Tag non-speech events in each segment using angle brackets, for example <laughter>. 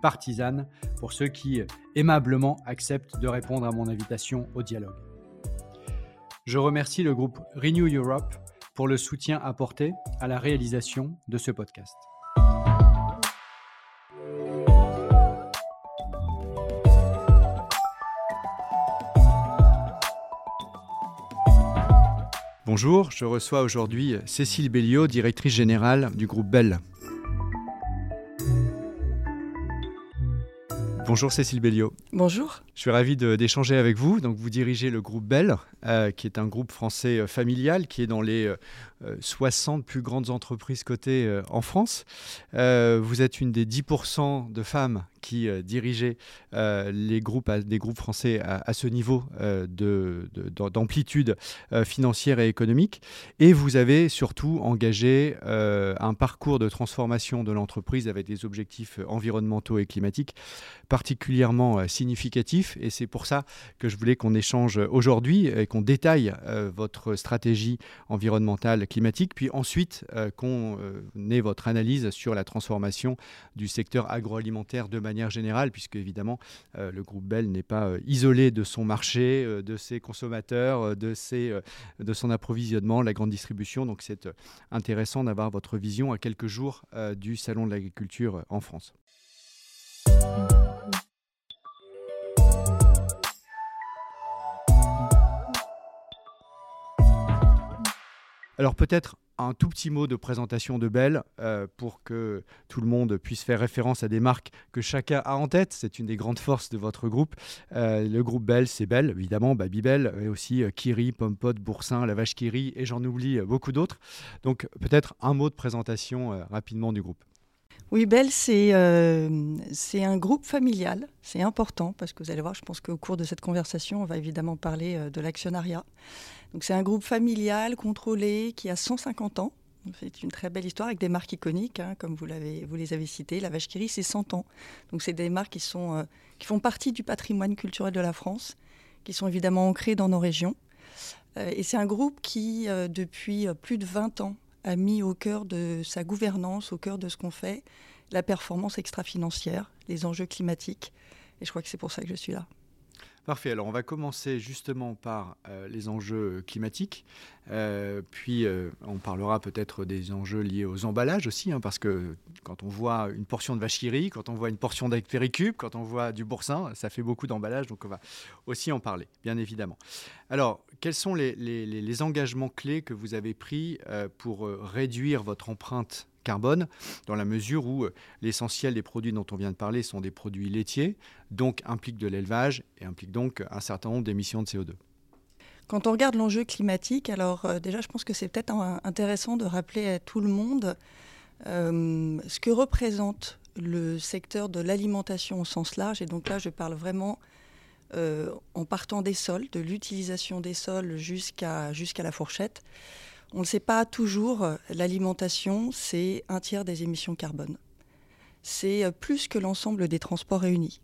partisane pour ceux qui aimablement acceptent de répondre à mon invitation au dialogue. Je remercie le groupe Renew Europe pour le soutien apporté à la réalisation de ce podcast. Bonjour, je reçois aujourd'hui Cécile Belliot, directrice générale du groupe Bell. Bonjour Cécile Belliot. Bonjour. Je suis ravi d'échanger avec vous. Donc, vous dirigez le groupe Bell, euh, qui est un groupe français euh, familial qui est dans les 60 euh, plus grandes entreprises cotées en France. vous êtes une des 10% de femmes qui euh, dirigeait euh, les groupes, des groupes français à, ce niveau euh, d'amplitude financière et économique. Et vous avez surtout engagé un parcours de transformation de l'entreprise avec des objectifs environnementaux et climatiques particulièrement significatifs. Et c'est pour ça que je voulais qu'on échange aujourd'hui et qu'on détaille votre stratégie environnementale climatique, puis ensuite qu'on ait votre analyse sur la transformation du secteur agroalimentaire de manière générale, puisque évidemment euh, le groupe Bell n'est pas euh, isolé de son marché, euh, de ses consommateurs, de, ses, de son approvisionnement, la grande distribution. Donc c'est intéressant d'avoir votre vision à quelques jours du Salon de l'agriculture en France. Alors peut-être un tout petit mot de présentation de Bell euh, pour que tout le monde puisse faire référence à des marques que chacun a en tête. C'est une des grandes forces de votre groupe. Euh, le groupe Bell, c'est Bell, évidemment, Babybel, mais aussi euh, Kiri, Pompot, Boursin, La Vache Kiri, et j'en oublie beaucoup d'autres. Donc peut-être un mot de présentation rapidement du groupe. Oui, Bell, c'est un groupe familial. C'est important parce que vous allez voir, je pense qu'au cours de cette conversation, on va évidemment parler de l'actionnariat. Donc c'est un groupe familial, contrôlé, qui a 150 ans. C'est une très belle histoire avec des marques iconiques, hein, comme vous, les avez citées. La vache qui c'est 100 ans. Donc c'est des marques qui, sont, euh, qui font partie du patrimoine culturel de la France, qui sont évidemment ancrées dans nos régions. Euh, et c'est un groupe qui, euh, depuis plus de 20 ans, a mis au cœur de sa gouvernance, au cœur de ce qu'on fait, la performance extra-financière, les enjeux climatiques. Et je crois que c'est pour ça que je suis là. Parfait. Alors, on va commencer justement par euh, les enjeux climatiques. Euh, puis, euh, on parlera peut-être des enjeux liés aux emballages aussi, hein, parce que quand on voit une portion de vacherie, quand on voit une portion d'Actéricube, quand on voit du boursin, ça fait beaucoup d'emballages. Donc, on va aussi en parler, bien évidemment. Alors, quels sont les engagements clés que vous avez pris pour réduire votre empreinte carbone, dans la mesure où euh, l'essentiel des produits dont on vient de parler sont des produits laitiers, donc impliquent de l'élevage et impliquent donc un certain nombre d'émissions de CO2. Quand on regarde l'enjeu climatique, alors euh, déjà je pense que c'est peut-être intéressant de rappeler à tout le monde euh, ce que représente le secteur de l'alimentation au sens large. Et donc là je parle vraiment en partant des sols, de l'utilisation des sols jusqu'à jusqu'à la fourchette. On ne le sait pas toujours, l'alimentation, c'est un tiers des émissions carbone. C'est euh, plus que l'ensemble des transports réunis.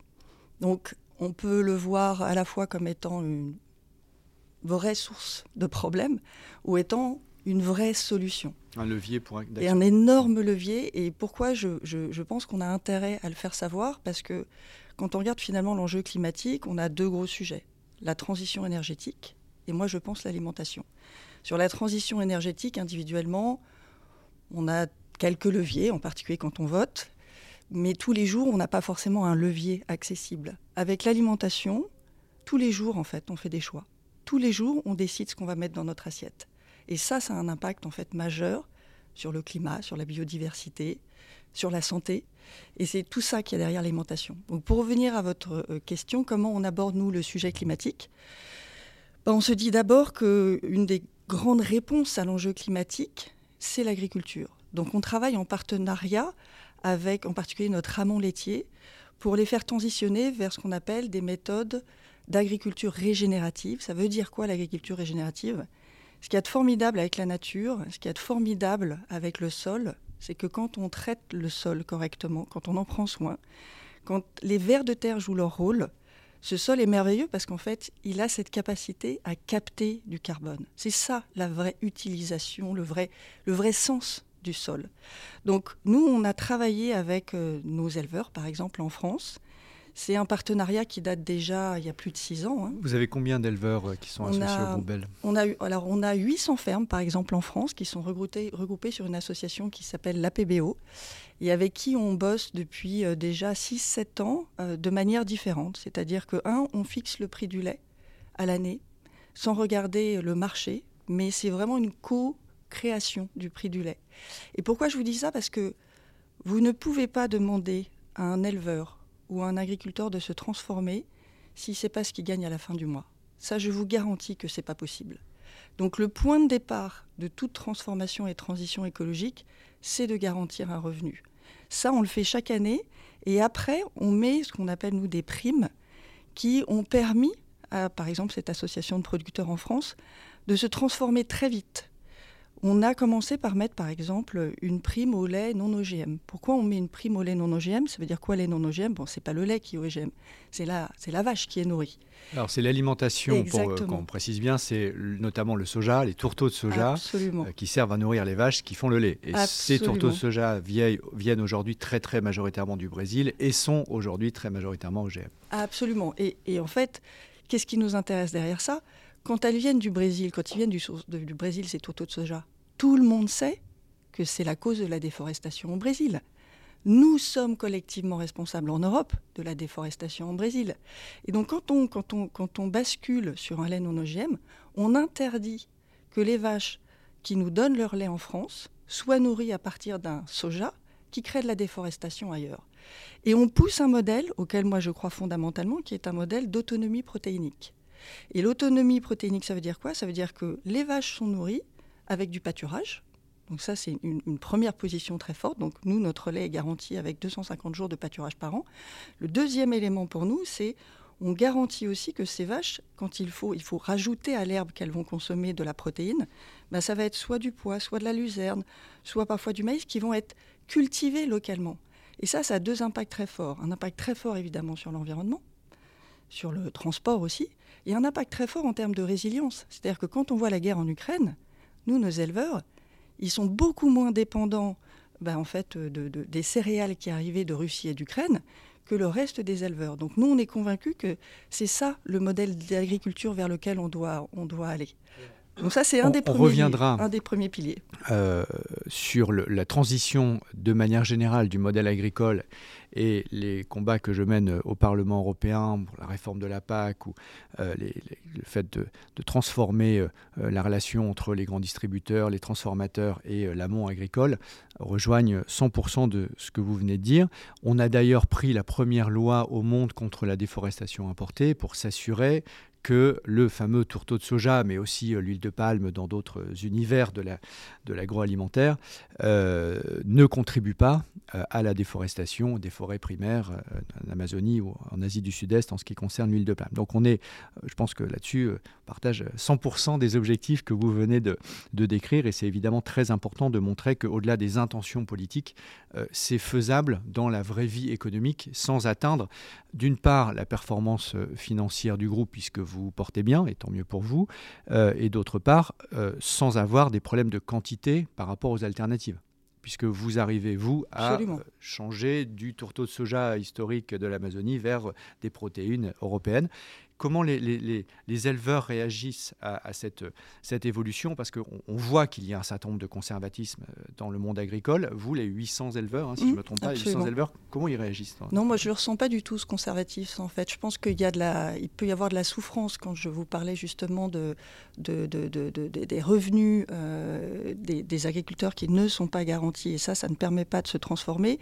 Donc on peut le voir à la fois comme étant une vraie source de problème ou étant une vraie solution. Un levier pour Et un énorme levier. Et pourquoi je, je pense qu'on a intérêt à le faire savoir? Parce que quand on regarde finalement l'enjeu climatique, on a deux gros sujets. La transition énergétique et moi je pense l'alimentation. Sur la transition énergétique, individuellement, on a quelques leviers, en particulier quand on vote. Mais tous les jours, on n'a pas forcément un levier accessible. Avec l'alimentation, tous les jours, en fait, on fait des choix. Tous les jours, on décide ce qu'on va mettre dans notre assiette. Et ça, ça a un impact en fait majeur sur le climat, sur la biodiversité, sur la santé. Et c'est tout ça qui est derrière l'alimentation. Donc pour revenir à votre euh, question, comment on aborde nous le sujet climatique? Ben, On se dit d'abord qu'une des grandes réponses à l'enjeu climatique, c'est l'agriculture. Donc on travaille en partenariat avec en particulier notre amont laitier pour les faire transitionner vers ce qu'on appelle des méthodes d'agriculture régénérative. Ça veut dire quoi l'agriculture régénérative? Ce qui est formidable avec la nature, ce qui est formidable avec le sol, c'est que quand on traite le sol correctement, quand on en prend soin, quand les vers de terre jouent leur rôle, ce sol est merveilleux parce qu'en fait, il a cette capacité à capter du carbone. C'est ça la vraie utilisation, le vrai, le vrai sens du sol. Donc nous, on a travaillé avec euh, nos éleveurs, par exemple en France, c'est un partenariat qui date déjà il y a plus de six ans. Hein. Vous avez combien d'éleveurs euh, qui sont associés au groupe Bell on a, alors, on a 800 fermes, par exemple, en France, qui sont regroupées, regroupées sur une association qui s'appelle l'APBO et avec qui on bosse depuis euh, déjà 6-7 ans euh, de manière différente. C'est-à-dire que, un, on fixe le prix du lait à l'année sans regarder le marché, mais c'est vraiment une co-création du prix du lait. Et pourquoi je vous dis ça? Parce que vous ne pouvez pas demander à un éleveur ou un agriculteur de se transformer si c'est pas ce qu'il gagne à la fin du mois. Ça, je vous garantis que c'est pas possible. Donc le point de départ de toute transformation et transition écologique, c'est de garantir un revenu. Ça, on le fait chaque année et après, on met ce qu'on appelle nous des primes qui ont permis à, par exemple, cette association de producteurs en France de se transformer très vite on a commencé par mettre, par exemple, une prime au lait non OGM. Pourquoi on met une prime au lait non OGM Ça veut dire quoi, lait non OGM Bon, c'est pas le lait qui est OGM, c'est la, c'est la vache qui est nourrie. Alors, c'est l'alimentation, pour euh, qu'on précise bien, c'est notamment le soja, les tourteaux de soja, euh, qui servent à nourrir les vaches qui font le lait. Et ces tourteaux de soja viennent aujourd'hui très, très majoritairement du Brésil et sont aujourd'hui très majoritairement OGM. Absolument. Et, en fait, qu'est-ce qui nous intéresse derrière ça? Quand elles viennent du Brésil, quand ils viennent du, Brésil, ces tourteaux de soja, tout le monde sait que c'est la cause de la déforestation au Brésil. Nous sommes collectivement responsables en Europe de la déforestation au Brésil. Et donc quand on, quand on, quand on bascule sur un lait non OGM, on interdit que les vaches qui nous donnent leur lait en France soient nourries à partir d'un soja qui crée de la déforestation ailleurs. Et on pousse un modèle auquel moi je crois fondamentalement, qui est un modèle d'autonomie protéinique. Et l'autonomie protéinique, ça veut dire quoi? Ça veut dire que les vaches sont nourries avec du pâturage. Donc ça, c'est une, première position très forte. Donc nous, notre lait est garanti avec 250 jours de pâturage par an. Le deuxième élément pour nous, c'est on garantit aussi que ces vaches, quand il faut, il faut rajouter à l'herbe qu'elles vont consommer de la protéine, ben ça va être soit du pois, soit de la luzerne, soit parfois du maïs, qui vont être cultivés localement. Et ça, ça a deux impacts très forts. Un impact très fort évidemment sur l'environnement, sur le transport aussi, et un impact très fort en termes de résilience. C'est-à-dire que quand on voit la guerre en Ukraine, nous, nos éleveurs, ils sont beaucoup moins dépendants ben, en fait, de, des céréales qui arrivaient de Russie et d'Ukraine que le reste des éleveurs. Donc nous, on est convaincus que c'est ça le modèle d'agriculture vers lequel on doit aller. Donc ça, c'est un, des premiers, reviendra un des premiers piliers. Euh, sur la transition de manière générale du modèle agricole et les combats que je mène au Parlement européen pour la réforme de la PAC ou euh, le fait de, transformer euh, la relation entre les grands distributeurs, les transformateurs et l'amont agricole rejoignent 100% de ce que vous venez de dire. On a d'ailleurs pris la première loi au monde contre la déforestation importée pour s'assurer que le fameux tourteau de soja, mais aussi euh, l'huile de palme dans d'autres univers de l'agroalimentaire, euh, ne contribue pas euh, à la déforestation des forêts primaires en Amazonie ou en Asie du Sud-Est en ce qui concerne l'huile de palme. Donc on est, je pense que là-dessus, on partage 100% des objectifs que vous venez de, de décrire et c'est évidemment très important de montrer qu'au-delà des intentions politiques, c'est faisable dans la vraie vie économique sans atteindre d'une part la performance financière du groupe puisque vous portez bien, et tant mieux pour vous, euh, et d'autre part, euh, sans avoir des problèmes de quantité par rapport aux alternatives. Puisque vous arrivez, vous, à euh, changer du tourteau de soja historique de l'Amazonie vers des protéines européennes comment les, les, éleveurs réagissent à, cette, cette, évolution Parce qu'on on voit qu'il y a un certain nombre de conservatisme euh, dans le monde agricole. Vous, les 800 éleveurs, hein, si je ne mmh, me trompe pas, les 800 éleveurs, comment ils réagissent Non, moi je ne ressens pas du tout ce conservatisme en fait. Je pense qu'il y a de la, il peut y avoir de la souffrance quand je vous parlais justement de, de, de, des revenus euh, des, des, agriculteurs qui ne sont pas garantis. Et ça, ça ne permet pas de se transformer.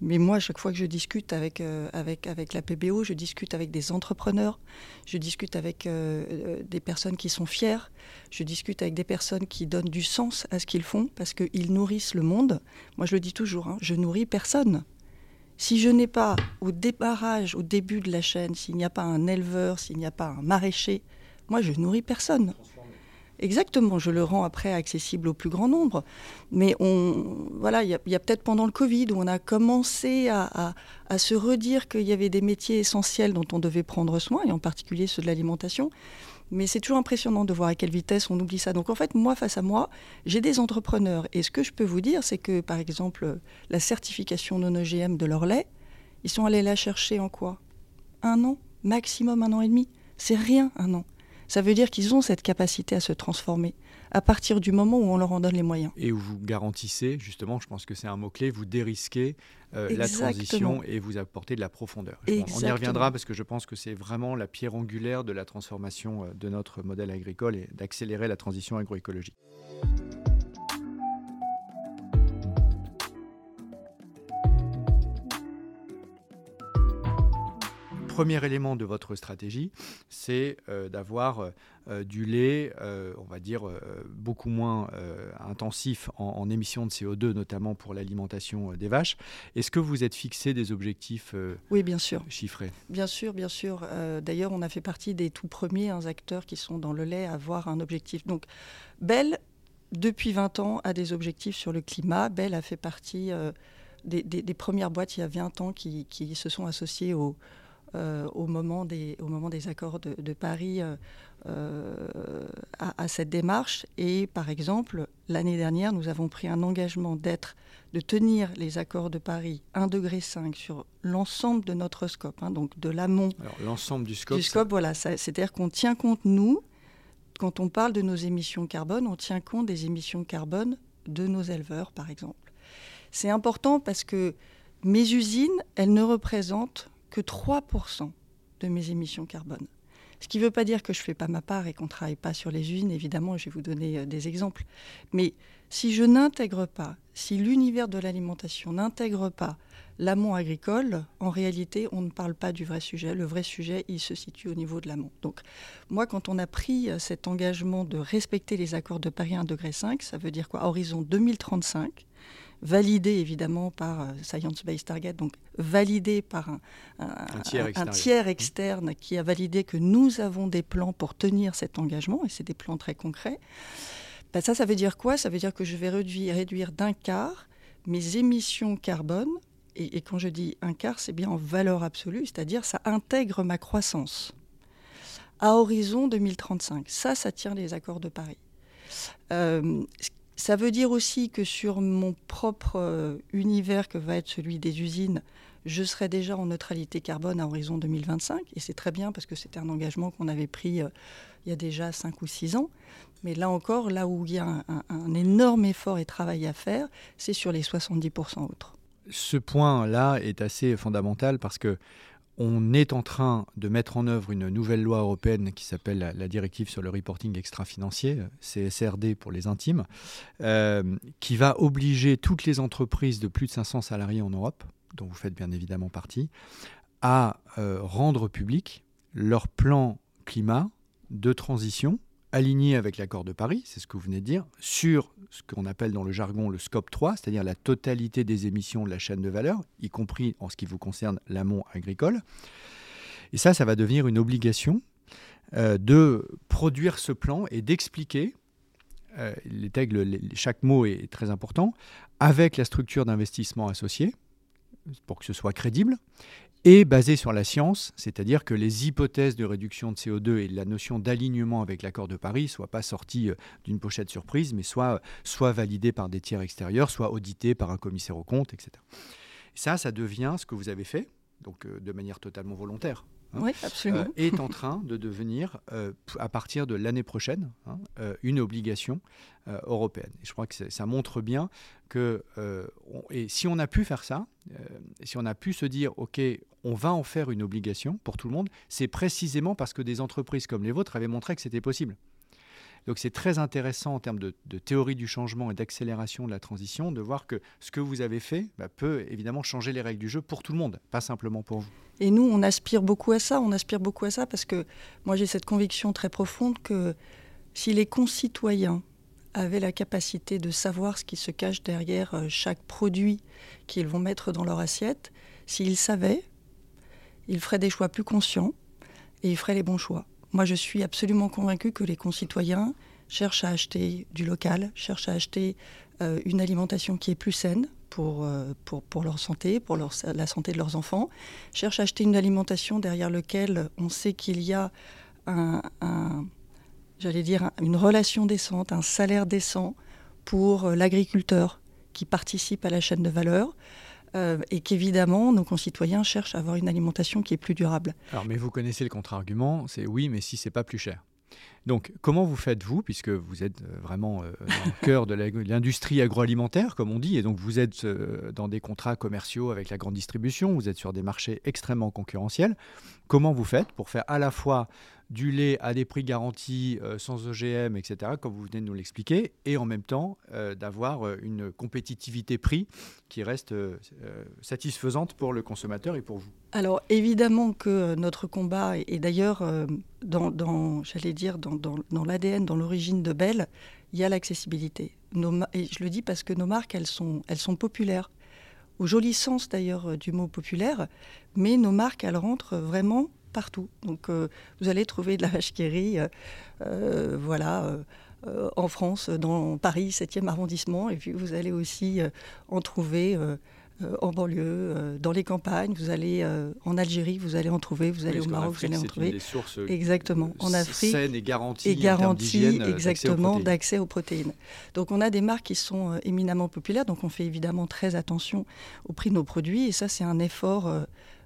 Mais moi, chaque fois que je discute avec, euh, avec, avec la PBO, je discute avec des entrepreneurs je discute avec euh, euh, des personnes qui sont fières, je discute avec des personnes qui donnent du sens à ce qu'ils font parce qu'ils nourrissent le monde. Moi, je le dis toujours, hein, je nourris personne. Si je n'ai pas au débarrage, au début de la chaîne, s'il n'y a pas un éleveur, s'il n'y a pas un maraîcher, moi, je nourris personne. Exactement, je le rends après accessible au plus grand nombre. Mais on, voilà, il y a, peut-être pendant le Covid où on a commencé à, se redire qu'il y avait des métiers essentiels dont on devait prendre soin, et en particulier ceux de l'alimentation. Mais c'est toujours impressionnant de voir à quelle vitesse on oublie ça. Donc en fait, moi, face à moi, j'ai des entrepreneurs. Et ce que je peux vous dire, c'est que, par exemple, la certification non OGM de leur lait, ils sont allés la chercher en quoi? Un an? Maximum un an et demi? C'est rien, un an. Ça veut dire qu'ils ont cette capacité à se transformer à partir du moment où on leur en donne les moyens. Et où vous garantissez, justement, je pense que c'est un mot-clé, vous dérisquez euh, la transition et vous apportez de la profondeur. On y reviendra parce que je pense que c'est vraiment la pierre angulaire de la transformation euh, de notre modèle agricole et d'accélérer la transition agroécologique. Premier élément de votre stratégie, c'est euh, d'avoir euh, euh, du lait, on va dire, beaucoup moins intensif en, émissions de CO2, notamment pour l'alimentation des vaches. Est-ce que vous êtes fixé des objectifs oui, bien sûr. chiffrés? Bien sûr, bien sûr. D'ailleurs, on a fait partie des tout premiers hein, acteurs qui sont dans le lait à avoir un objectif. Donc, Bell, depuis 20 ans, a des objectifs sur le climat. Bell a fait partie... Des, premières boîtes il y a 20 ans qui, qui se sont associées au, euh, au, moment des, au moment des accords de, Paris euh, euh, à, cette démarche. Et par exemple, l'année dernière, nous avons pris un engagement d'être, de tenir les accords de Paris 1,5 degré sur l'ensemble de notre scope, hein, donc de l'amont. Alors l'ensemble du scope. Du scope, voilà. C'est-à-dire qu'on tient compte, nous, quand on parle de nos émissions carbone, on tient compte des émissions carbone de nos éleveurs, par exemple. C'est important parce que mes usines, elles ne représentent que 3% de mes émissions carbone. Ce qui ne veut pas dire que je ne fais pas ma part et qu'on ne travaille pas sur les usines, évidemment, je vais vous donner euh, des exemples. Mais si je n'intègre pas, si l'univers de l'alimentation n'intègre pas l'amont agricole, en réalité, on ne parle pas du vrai sujet. Le vrai sujet, il se situe au niveau de l'amont. Donc, moi, quand on a pris euh, cet engagement de respecter les accords de Paris 1,5 degré, ça veut dire quoi? Horizon 2035, validé évidemment par euh, Science Based Target, donc validé par un, tiers, mmh. externe qui a validé que nous avons des plans pour tenir cet engagement, et c'est des plans très concrets. Ben ça, ça veut dire quoi? Ça veut dire que je vais réduire, réduire d'un quart mes émissions carbone, et, et quand je dis un quart, c'est bien en valeur absolue, c'est-à-dire ça intègre ma croissance à horizon 2035. Ça, ça tient les accords de Paris. Euh, ça veut dire aussi que sur mon propre euh, univers que va être celui des usines, je serai déjà en neutralité carbone à horizon 2025. Et c'est très bien parce que c'était un engagement qu'on avait pris euh, il y a déjà 5 ou 6 ans. Mais là encore, là où il y a un, énorme effort et travail à faire, c'est sur les 70% autres. Ce point-là est assez fondamental parce que on est en train de mettre en œuvre une nouvelle loi européenne qui s'appelle la, directive sur le reporting extra-financier, CSRD pour les intimes, euh, qui va obliger toutes les entreprises de plus de 500 salariés en Europe, dont vous faites bien évidemment partie, à euh, rendre public leur plan climat de transition aligné avec l'accord de Paris, c'est ce que vous venez de dire, sur ce qu'on appelle dans le jargon le scope 3, c'est-à-dire la totalité des émissions de la chaîne de valeur, y compris en ce qui vous concerne l'amont agricole. Et ça, ça va devenir une obligation euh, de produire ce plan et d'expliquer, euh, chaque mot est très important, avec la structure d'investissement associée, pour que ce soit crédible, et basé sur la science, c'est-à-dire que les hypothèses de réduction de CO2 et la notion d'alignement avec l'accord de Paris ne soient pas sorties euh, d'une pochette surprise, mais soient, soit validées par des tiers extérieurs, soit auditées par un commissaire aux comptes, etc. ça, ça devient ce que vous avez fait, donc euh, de manière totalement volontaire. hein, oui, absolument. est en train de devenir, à partir de l'année prochaine, hein, une obligation européenne. Et je crois que ça montre bien que, et si on a pu faire ça, si on a pu se dire, OK, on va en faire une obligation pour tout le monde, c'est précisément parce que des entreprises comme les vôtres avaient montré que c'était possible. Donc c'est très intéressant en termes de, théorie du changement et d'accélération de la transition de voir que ce que vous avez fait bah, peut évidemment changer les règles du jeu pour tout le monde, pas simplement pour vous. Et nous, on aspire beaucoup à ça. On aspire beaucoup à ça parce que moi, j'ai cette conviction très profonde que si les concitoyens avaient la capacité de savoir ce qui se cache derrière euh, chaque produit qu'ils vont mettre dans leur assiette, s'ils savaient, ils feraient des choix plus conscients et ils feraient les bons choix. Moi, je suis absolument convaincue que les concitoyens cherchent à acheter du local, cherchent à acheter euh, une alimentation qui est plus saine pour, euh, pour, pour, leur santé, pour la santé de leurs enfants, cherchent à acheter une alimentation derrière laquelle on sait qu'il y a un, j'allais dire, une relation décente, un salaire décent pour euh, l'agriculteur qui participe à la chaîne de valeur. Euh, et qu'évidemment, nos concitoyens cherchent à avoir une alimentation qui est plus durable. Alors, mais vous connaissez le contre-argument, c'est oui, mais si c'est pas plus cher. Donc, comment vous faites-vous, puisque vous êtes euh, vraiment euh, cœur de l'industrie agroalimentaire, comme on dit, et donc vous êtes dans des contrats commerciaux avec la grande distribution, vous êtes sur des marchés extrêmement concurrentiels. Comment vous faites pour faire à la fois du lait à des prix garantis euh, sans OGM, etc., comme vous venez de nous l'expliquer, et en même temps euh, d'avoir euh, une compétitivité prix qui reste satisfaisante pour le consommateur et pour vous Alors évidemment que notre combat, et d'ailleurs dans, j'allais dire, dans, l'ADN, dans l'origine de Bell, il y a l'accessibilité. Et je le dis parce que nos marques, elles sont, elles sont populaires au joli sens d'ailleurs du mot populaire, mais nos marques, elles rentrent vraiment partout. Donc euh, vous allez trouver de la vache qui euh, euh, voilà, en France, dans Paris, 7e arrondissement, et puis vous allez aussi en trouver en banlieue, dans les campagnes, vous allez en Algérie, vous allez en trouver, vous allez au Maroc, vous allez en trouver. Des sources exactement. En Afrique, et garanties, et garantie exactement d'accès aux, protéines. Donc on a des marques qui sont éminemment populaires, donc on fait évidemment très attention au prix de nos produits, et ça c'est un effort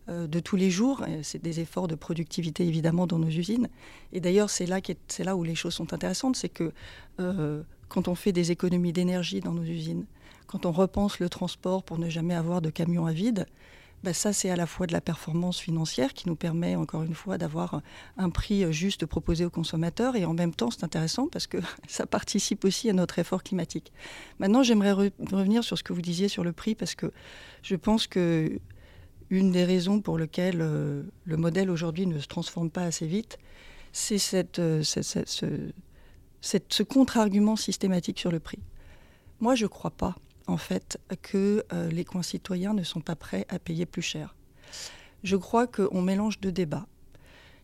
de tous les jours. C'est des efforts de productivité évidemment dans nos usines. Et d'ailleurs, c'est là, là où les choses sont intéressantes, c'est que euh, quand on fait des économies d'énergie dans nos usines, quand on repense le transport pour ne jamais avoir de camions à vide, bah, ça, c'est à la fois de la performance financière qui nous permet, encore une fois, d'avoir un prix juste proposé aux consommateurs. Et en même temps, c'est intéressant parce que <laughs> ça participe aussi à notre effort climatique. Maintenant, j'aimerais revenir sur ce que vous disiez sur le prix parce que je pense que une des raisons pour lesquelles euh, le modèle aujourd'hui ne se transforme pas assez vite, c'est cette, euh, ce, contre-argument systématique sur le prix. Moi, je ne crois pas, en fait, que euh, les concitoyens ne sont pas prêts à payer plus cher. Je crois qu'on mélange deux débats.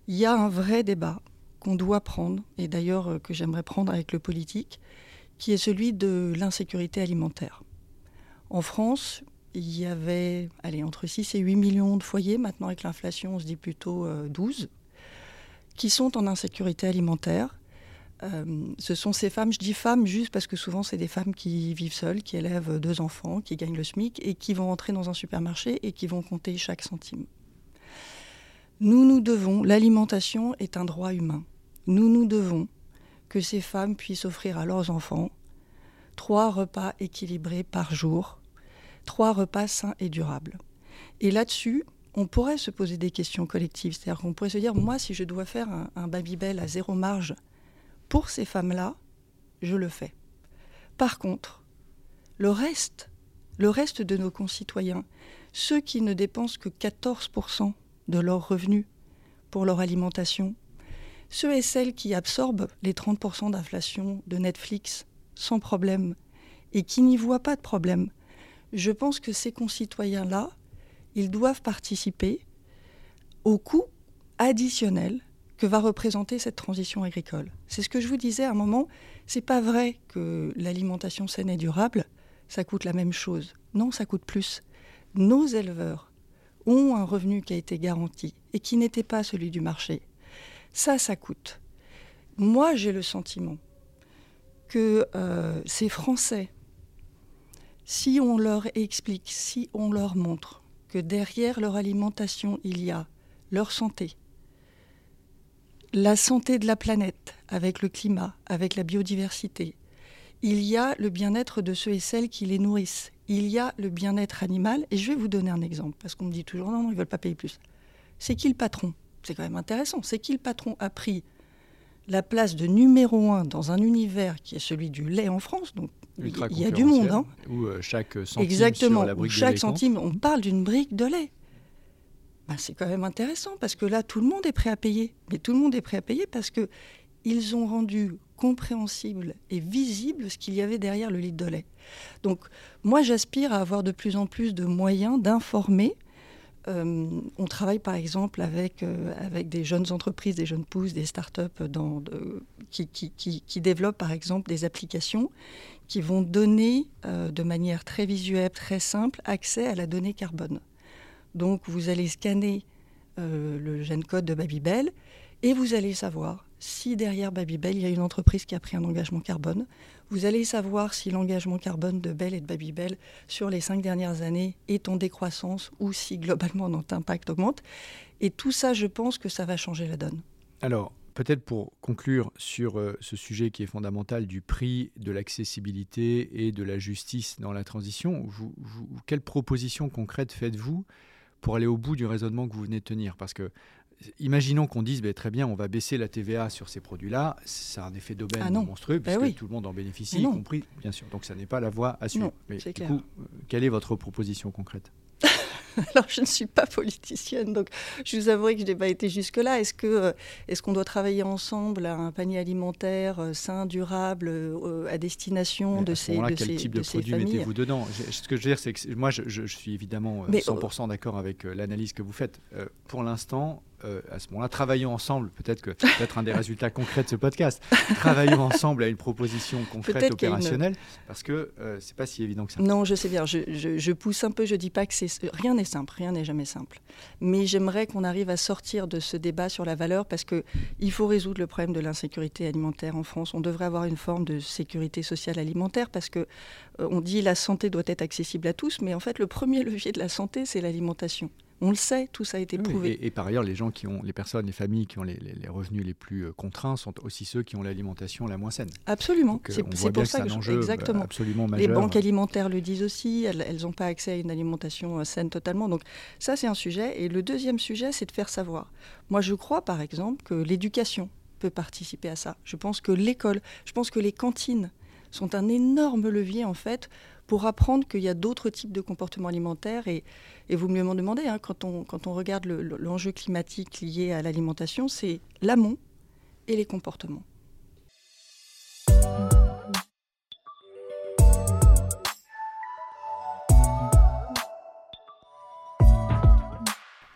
Il y a un vrai débat qu'on doit prendre, et d'ailleurs que j'aimerais prendre avec le politique, qui est celui de l'insécurité alimentaire. En France, il y avait entre 6 et 8 millions de foyers, maintenant avec l'inflation on se dit plutôt 12, euh, qui sont en insécurité alimentaire. Euh, ce sont ces femmes, je dis femmes juste parce que souvent c'est des femmes qui vivent seules, qui élèvent deux enfants, qui gagnent le SMIC et qui vont entrer dans un supermarché et qui vont compter chaque centime. Nous nous devons, l'alimentation est un droit humain. Nous nous devons que ces femmes puissent offrir à leurs enfants trois repas équilibrés par jour trois repas sains et durables. Et là-dessus, on pourrait se poser des questions collectives. C'est-à-dire qu'on pourrait se dire, moi, si je dois faire un, Babybel à zéro marge pour ces femmes-là, je le fais. Par contre, le reste, le reste de nos concitoyens, ceux qui ne dépensent que 14% de leurs revenus pour leur alimentation, ceux et celles qui absorbent les 30% d'inflation de Netflix sans problème et qui n'y voient pas de problème, je pense que ces concitoyens-là, ils doivent participer au coût additionnel que va représenter cette transition agricole. C'est ce que je vous disais à un moment, c'est pas vrai que l'alimentation saine et durable, ça coûte la même chose. Non, ça coûte plus. Nos éleveurs ont un revenu qui a été garanti et qui n'était pas celui du marché. Ça, ça coûte. Moi, j'ai le sentiment que euh, ces Français si on leur explique, si on leur montre que derrière leur alimentation, il y a leur santé, la santé de la planète, avec le climat, avec la biodiversité. Il y a le bien-être de ceux et celles qui les nourrissent. Il y a le bien-être animal. Et je vais vous donner un exemple, parce qu'on me dit toujours non, non, ils ne veulent pas payer plus. C'est qui le patron? C'est quand même intéressant. C'est qui le patron? A pris la place de numéro un dans un univers qui est celui du lait en France. Donc il y a du monde. Hein. Où euh, chaque centime Exactement, sur la brique où chaque de lait centime, on parle d'une brique de lait. Ben, c'est quand même intéressant parce que là, tout le monde est prêt à payer. Mais tout le monde est prêt à payer parce que ils ont rendu compréhensible et visible ce qu'il y avait derrière le litre de lait. Donc, moi, j'aspire à avoir de plus en plus de moyens d'informer euh, on travaille par exemple avec, euh, avec des jeunes entreprises, des jeunes pousses, des startups dans, qui, développent par exemple des applications qui vont donner euh, de manière très visuelle, très simple, accès à la donnée carbone. Donc vous allez scanner le gène code de Babybel et vous allez savoir si derrière Babybel, il y a une entreprise qui a pris un engagement carbone. Vous allez savoir si l'engagement carbone de Bell et de Babybel sur les cinq dernières années est en décroissance ou si globalement notre impact augmente. Et tout ça, je pense que ça va changer la donne. Alors, peut-être pour conclure sur euh, ce sujet qui est fondamental du prix, de l'accessibilité et de la justice dans la transition, vous, quelles propositions concrètes faites-vous pour aller au bout du raisonnement que vous venez de tenir? Parce que imaginons qu'on dise ben, très bien, on va baisser la TVA sur ces produits-là, ça a un effet d'aubaine ah monstrueux, ben puisque tout le monde en bénéficie, y compris, bien sûr. Donc ça n'est pas la voie à suivre. Mais du coup, euh, quelle est votre proposition concrète? <laughs> Alors, je ne suis pas politicienne, donc je vous avouerai que je n'ai pas été jusque-là. Est-ce que euh, est-ce qu'on doit travailler ensemble à un panier alimentaire euh, sain, durable, à destination de ces, de quel type de, produits mettez-vous dedans? Ce que je veux dire, c'est que moi, je, je, suis évidemment 100% d'accord avec l'analyse que vous faites. pour l'instant, euh, à ce moment-là, travaillons ensemble, peut-être que peut-être un des résultats concrets de ce podcast, travaillons ensemble à une proposition concrète opérationnelle, parce que euh, c'est pas si évident que ça. Non, je sais bien, je, je, pousse un peu, je dis pas que c'est rien n'est simple, rien n'est jamais simple, mais j'aimerais qu'on arrive à sortir de ce débat sur la valeur, parce que il faut résoudre le problème de l'insécurité alimentaire en France. On devrait avoir une forme de sécurité sociale alimentaire, parce que euh, on dit la santé doit être accessible à tous, mais en fait le premier levier de la santé, c'est l'alimentation. On le sait, tout ça a été prouvé. Et, par ailleurs, les gens qui ont, les personnes, les familles qui ont les, revenus les plus euh, contraints sont aussi ceux qui ont l'alimentation la moins saine. Absolument. Euh, c'est pour ça que, je... exactement. absolument majeur. Les banques alimentaires le disent aussi. Elles n'ont pas accès à une alimentation euh, saine totalement. Donc ça, c'est un sujet. Et le deuxième sujet, c'est de faire savoir. Moi, je crois, par exemple, que l'éducation peut participer à ça. Je pense que l'école, je pense que les cantines sont un énorme levier en fait pour apprendre qu'il y a d'autres types de comportements alimentaires. Et, vous me demandez, hein, quand, on, quand on regarde l'enjeu climatique lié à l'alimentation, c'est l'amont et les comportements.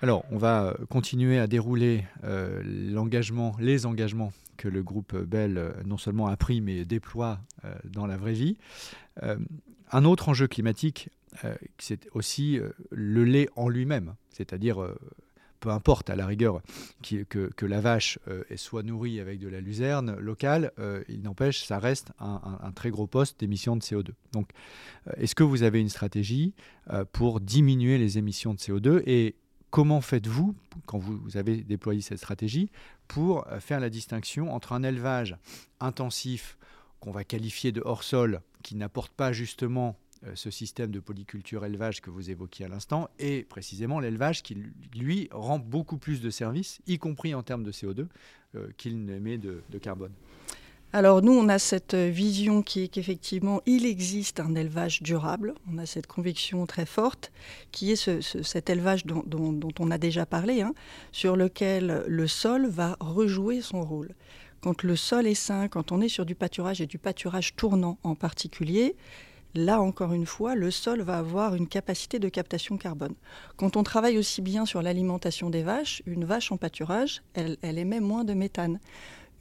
Alors, on va euh, continuer à dérouler euh, les engagements que le groupe Bell euh, non seulement a pris, mais déploie dans la vraie vie. Un autre enjeu climatique, c'est aussi le lait en lui-même, c'est-à-dire peu importe à la rigueur que, la vache soit nourrie avec de la luzerne locale, il n'empêche, ça reste un, très gros poste d'émissions de CO2. Donc, est-ce que vous avez une stratégie pour diminuer les émissions de CO2 et Comment faites-vous, quand vous avez déployé cette stratégie, pour euh, faire la distinction entre un élevage intensif qu'on va qualifier de hors-sol, qui n'apporte pas justement euh, ce système de polyculture élevage que vous évoquiez à l'instant, et précisément l'élevage qui, lui, rend beaucoup plus de services, y compris en termes de CO2, euh, qu'il n'émet de carbone alors nous, on a cette vision qui est qu'effectivement, il existe un élevage durable. On a cette conviction très forte qui est cet élevage dont, on a déjà parlé, hein, sur lequel le sol va rejouer son rôle. Quand le sol est sain, quand on est sur du pâturage et du pâturage tournant en particulier, là encore une fois, le sol va avoir une capacité de captation carbone. Quand on travaille aussi bien sur l'alimentation des vaches, une vache en pâturage, elle émet moins de méthane.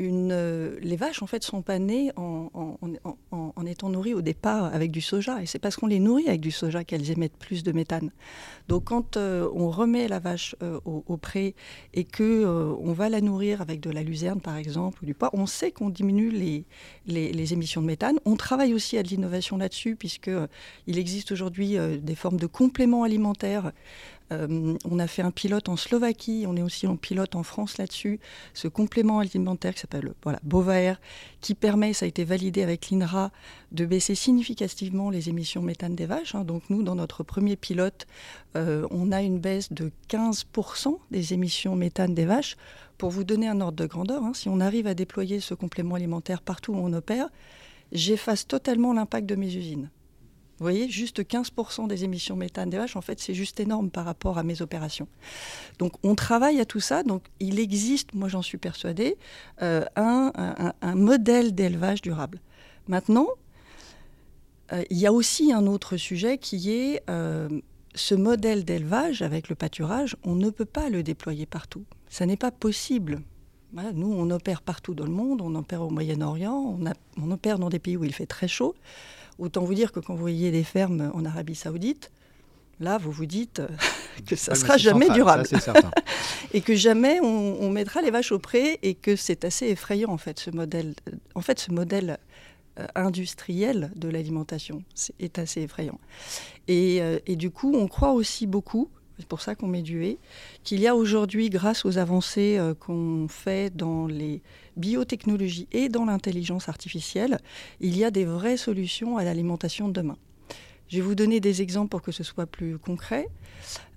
Euh, les vaches en fait sont pas nées en, étant nourries au départ avec du soja et c'est parce qu'on les nourrit avec du soja qu'elles émettent plus de méthane. Donc quand euh, on remet la vache euh, au, pré et que on va la nourrir avec de la luzerne par exemple ou du pois, on sait qu'on diminue les, les, émissions de méthane. On travaille aussi à de l'innovation là-dessus puisque il existe aujourd'hui des formes de compléments alimentaires Euh, on a fait un pilote en Slovaquie, on est aussi en pilote en France là-dessus. Ce complément alimentaire qui s'appelle voilà, Bovaer, qui permet, ça a été validé avec l'INRA, de baisser significativement les émissions méthane des vaches. Hein. Donc nous, dans notre premier pilote, euh, on a une baisse de 15% des émissions méthane des vaches. Pour vous donner un ordre de grandeur, hein, si on arrive à déployer ce complément alimentaire partout où on opère, j'efface totalement l'impact de mes usines. Vous voyez, juste 15% des émissions méthane des vaches, en fait, c'est juste énorme par rapport à mes opérations. Donc, on travaille à tout ça. Donc, il existe, moi j'en suis persuadée, euh, un, modèle d'élevage durable. Maintenant, euh, il y a aussi un autre sujet qui est euh, ce modèle d'élevage avec le pâturage, on ne peut pas le déployer partout. Ça n'est pas possible. nous, on opère partout dans le monde, on opère au Moyen-Orient, on, on opère dans des pays où il fait très chaud. Autant vous dire que quand vous voyez des fermes en Arabie Saoudite, là, vous vous dites euh, que ça ne sera jamais durable. <laughs> et que jamais on, mettra les vaches au pré et que c'est assez effrayant, en fait, ce modèle, euh, en fait, ce modèle euh, industriel de l'alimentation est assez effrayant. Et, et, du coup, on croit aussi beaucoup c'est pour ça qu'on met du qu'il y a aujourd'hui, grâce aux avancées euh, qu'on fait dans les biotechnologies et dans l'intelligence artificielle, il y a des vraies solutions à l'alimentation de demain. Je vais vous donner des exemples pour que ce soit plus concret.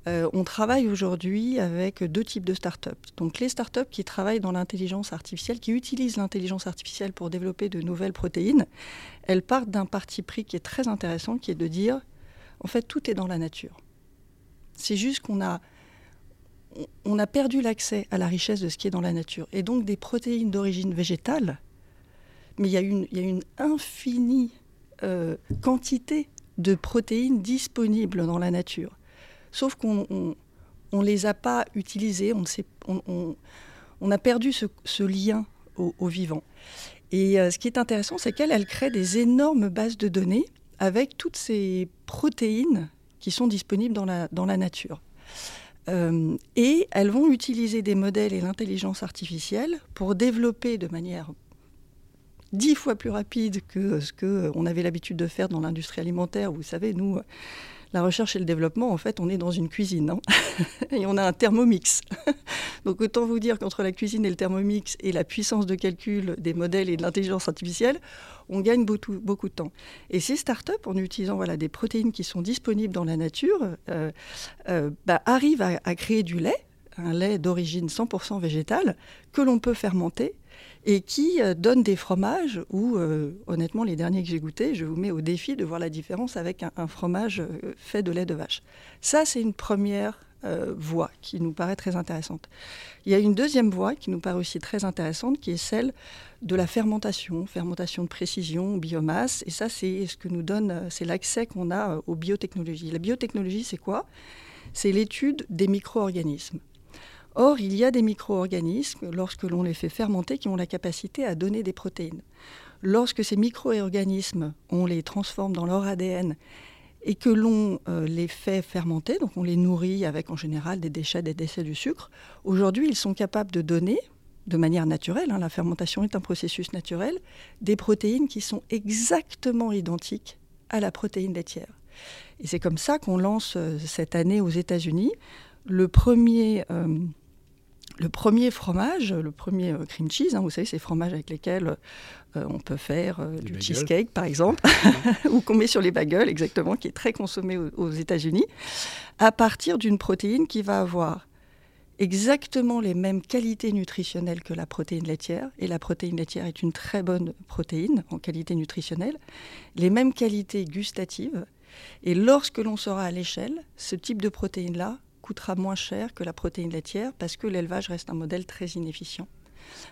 Euh, on travaille aujourd'hui avec deux types de startups. Donc les startups qui travaillent dans l'intelligence artificielle, qui utilisent l'intelligence artificielle pour développer de nouvelles protéines, elles partent d'un parti pris qui est très intéressant, qui est de dire, en fait, tout est dans la nature. C'est juste qu'on a, on a perdu l'accès à la richesse de ce qui est dans la nature. Et donc des protéines d'origine végétale, mais il y a une, il y a une infinie euh, quantité de protéines disponibles dans la nature. Sauf qu'on ne les a pas utilisées, on, on, on, a perdu ce, lien au, vivant. Et euh, ce qui est intéressant, c'est qu'elle elle crée des énormes bases de données avec toutes ces protéines qui sont disponibles dans la, dans la nature. Euh, et elles vont utiliser des modèles et l'intelligence artificielle pour développer de manière dix fois plus rapide que ce qu'on avait l'habitude de faire dans l'industrie alimentaire. Vous savez, nous, la recherche et le développement, en fait, on est dans une cuisine hein. <laughs> et on a un thermomix. <laughs> Donc autant vous dire qu'entre la cuisine et le thermomix et la puissance de calcul des modèles et de l'intelligence artificielle, on gagne beaucoup, de temps. Et ces startups, en utilisant voilà, des protéines qui sont disponibles dans la nature, euh, euh, bah, arrivent à, créer du lait, un lait d'origine 100% végétale, que l'on peut fermenter et qui euh, donne des fromages où, honnêtement, les derniers que j'ai goûtés, je vous mets au défi de voir la différence avec un, fromage fait de lait de vache. Ça, c'est une première voie qui nous paraît très intéressante. Il y a une deuxième voie qui nous paraît aussi très intéressante, qui est celle de la fermentation, fermentation de précision, biomasse. Et ça, c'est ce que nous donne, c'est l'accès qu'on a aux biotechnologies. La biotechnologie, c'est quoi? C'est l'étude des micro-organismes. Or, il y a des micro-organismes, lorsque l'on les fait fermenter, qui ont la capacité à donner des protéines. Lorsque ces micro-organismes, on les transforme dans leur ADN et que l'on euh, les fait fermenter, donc on les nourrit avec en général des déchets, des déchets du sucre, aujourd'hui ils sont capables de donner, de manière naturelle, hein, la fermentation est un processus naturel, des protéines qui sont exactement identiques à la protéine laitière. Et c'est comme ça qu'on lance euh, cette année aux États-Unis le premier euh, le premier fromage, le premier euh, cream cheese, hein, vous savez, ces fromages avec lesquels euh, on peut faire euh, du cheesecake, par exemple, <laughs> ou qu'on met sur les bagels, exactement, qui est très consommé aux, États-Unis, à partir d'une protéine qui va avoir exactement les mêmes qualités nutritionnelles que la protéine laitière, et la protéine laitière est une très bonne protéine en qualité nutritionnelle, les mêmes qualités gustatives, et lorsque l'on sera à l'échelle, ce type de protéine-là coûtera moins cher que la protéine laitière parce que l'élevage reste un modèle très inefficient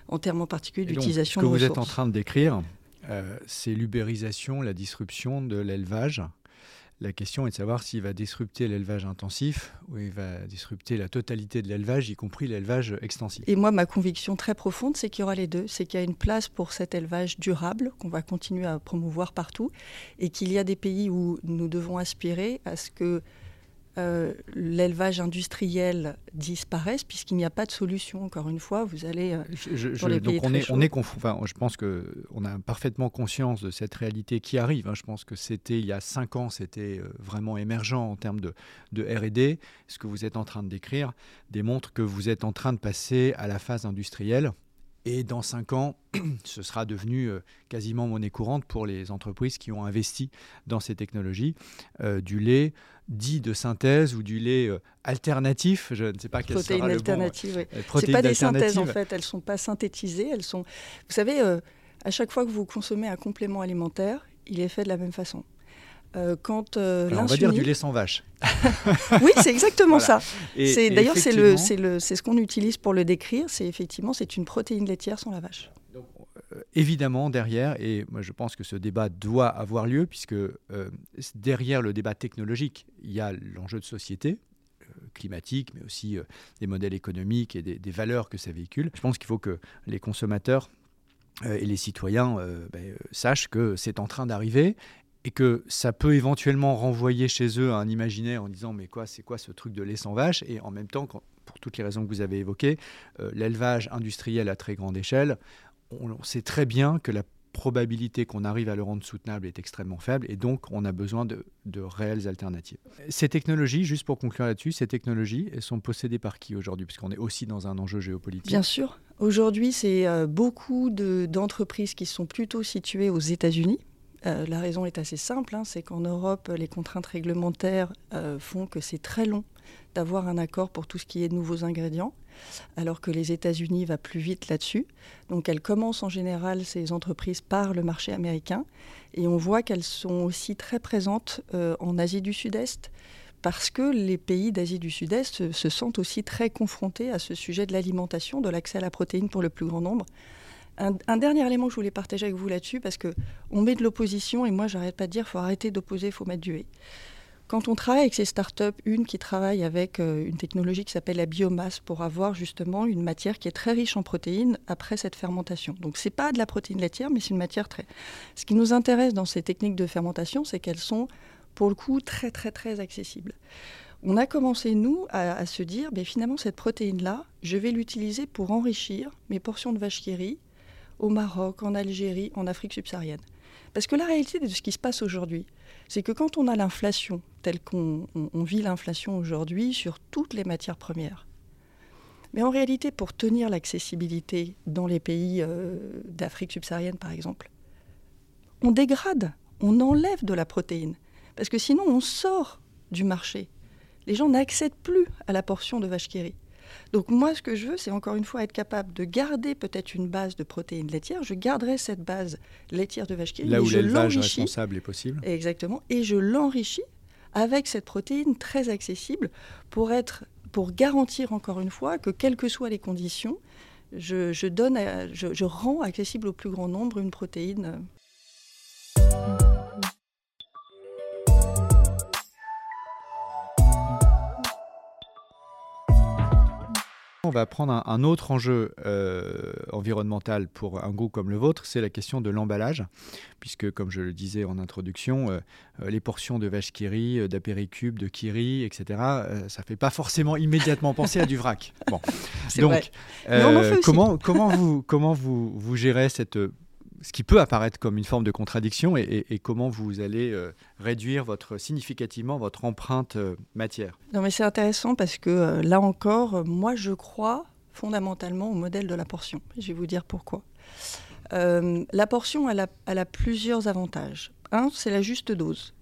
en termes en particulier d'utilisation de Ce que vous êtes en train de décrire, euh, c'est l'ubérisation, la disruption de l'élevage. La question est de savoir s'il va disrupter l'élevage intensif ou il va disrupter la totalité de l'élevage, y compris l'élevage extensif. Et moi, ma conviction très profonde, c'est qu'il y aura les deux. C'est qu'il y a une place pour cet élevage durable qu'on va continuer à promouvoir partout et qu'il y a des pays où nous devons aspirer à ce que euh, l'élevage industriel disparaisse puisqu'il n'y a pas de solution. Encore une fois, vous allez euh, je, les donc on est, on est enfin, je pense que on a parfaitement conscience de cette réalité qui arrive. Hein. Je pense que c'était il y a cinq ans, c'était euh, vraiment émergent en termes de, de R&D. Ce que vous êtes en train de décrire démontre que vous êtes en train de passer à la phase industrielle. Et dans cinq ans, <clears throat> ce sera devenu quasiment monnaie courante pour les entreprises qui ont investi dans ces technologies. du lait, dit de synthèse ou du lait euh, alternatif. Je ne sais pas quel protéines sera le alternatives, bon. Oui. C'est pas des synthèses en fait. Elles sont pas synthétisées. Elles sont. Vous savez, euh, à chaque fois que vous consommez un complément alimentaire, il est fait de la même façon. Euh, quand on va dire du lait sans vache. <laughs> oui, c'est exactement ça. C'est d'ailleurs c'est le c'est ce qu'on utilise pour le décrire. C'est effectivement c'est une protéine laitière sans la vache. Euh, évidemment derrière, et moi je pense que ce débat doit avoir lieu, puisque euh, derrière le débat technologique, il y a l'enjeu de société, euh, climatique, mais aussi des modèles économiques et des, valeurs que ça véhicule. Je pense qu'il faut que les consommateurs et les citoyens ben, sachent que c'est en train d'arriver et que ça peut éventuellement renvoyer chez eux un imaginaire en disant mais quoi c'est quoi ce truc de lait sans vache? Et en même temps pour toutes les raisons que vous avez évoquées l'élevage industriel à très grande échelle on sait très bien que la probabilité qu'on arrive à le rendre soutenable est extrêmement faible et donc on a besoin de, réelles alternatives. Ces technologies, juste pour conclure là-dessus, ces technologies, elles sont possédées par qui aujourd'hui? Puisqu'on est aussi dans un enjeu géopolitique. Bien sûr. Aujourd'hui, c'est euh, beaucoup d'entreprises qui sont plutôt situées aux États-Unis. Euh, la raison est assez simple, hein, c'est qu'en Europe, les contraintes réglementaires euh, font que c'est très long d'avoir un accord pour tout ce qui est de nouveaux ingrédients alors que les États-Unis va plus vite là-dessus. Donc elles commencent en général, ces entreprises, par le marché américain. Et on voit qu'elles sont aussi très présentes euh, en Asie du Sud-Est, parce que les pays d'Asie du Sud-Est se, sentent aussi très confrontés à ce sujet de l'alimentation, de l'accès à la protéine pour le plus grand nombre. Un, dernier élément que je voulais partager avec vous là-dessus, parce qu'on met de l'opposition, et moi j'arrête pas de dire, faut arrêter d'opposer, faut mettre du et. Quand on travaille avec ces startups, une qui travaille avec euh, une technologie qui s'appelle la biomasse pour avoir justement une matière qui est très riche en protéines après cette fermentation. Donc c'est pas de la protéine laitière, mais c'est une matière très. Ce qui nous intéresse dans ces techniques de fermentation, c'est qu'elles sont pour le coup très très très accessibles. On a commencé nous à, se dire, ben, finalement cette protéine-là, je vais l'utiliser pour enrichir mes portions de vache qui au Maroc, en Algérie, en Afrique subsaharienne. Parce que la réalité de ce qui se passe aujourd'hui, c'est que quand on a l'inflation, telle qu'on vit l'inflation aujourd'hui sur toutes les matières premières, mais en réalité, pour tenir l'accessibilité dans les pays euh, d'Afrique subsaharienne, par exemple, on dégrade, on enlève de la protéine. Parce que sinon, on sort du marché. Les gens n'accèdent plus à la portion de vache qui donc moi, ce que je veux, c'est encore une fois être capable de garder peut-être une base de protéines laitières. Je garderai cette base laitière de vache qui Là où l'élevage responsable est possible. Exactement. Et je l'enrichis avec cette protéine très accessible pour, être, pour garantir encore une fois que quelles que soient les conditions, je, donne, je rends accessible au plus grand nombre une protéine va prendre un, autre enjeu euh, environnemental pour un groupe comme le vôtre, c'est la question de l'emballage, puisque comme je le disais en introduction, euh, euh, les portions de vache kiri, d'apéricube, de kiri, etc., ça ne fait pas forcément immédiatement penser à du vrac. Bon. <laughs> Donc, comment, comment, vous, comment vous, vous gérez cette ce qui peut apparaître comme une forme de contradiction et, comment vous allez euh, réduire significativement votre empreinte euh, matière. Non mais c'est intéressant parce que euh, là encore, moi je crois fondamentalement au modèle de la portion. Je vais vous dire pourquoi. la portion, elle a, elle a plusieurs avantages. Un, c'est la juste dose.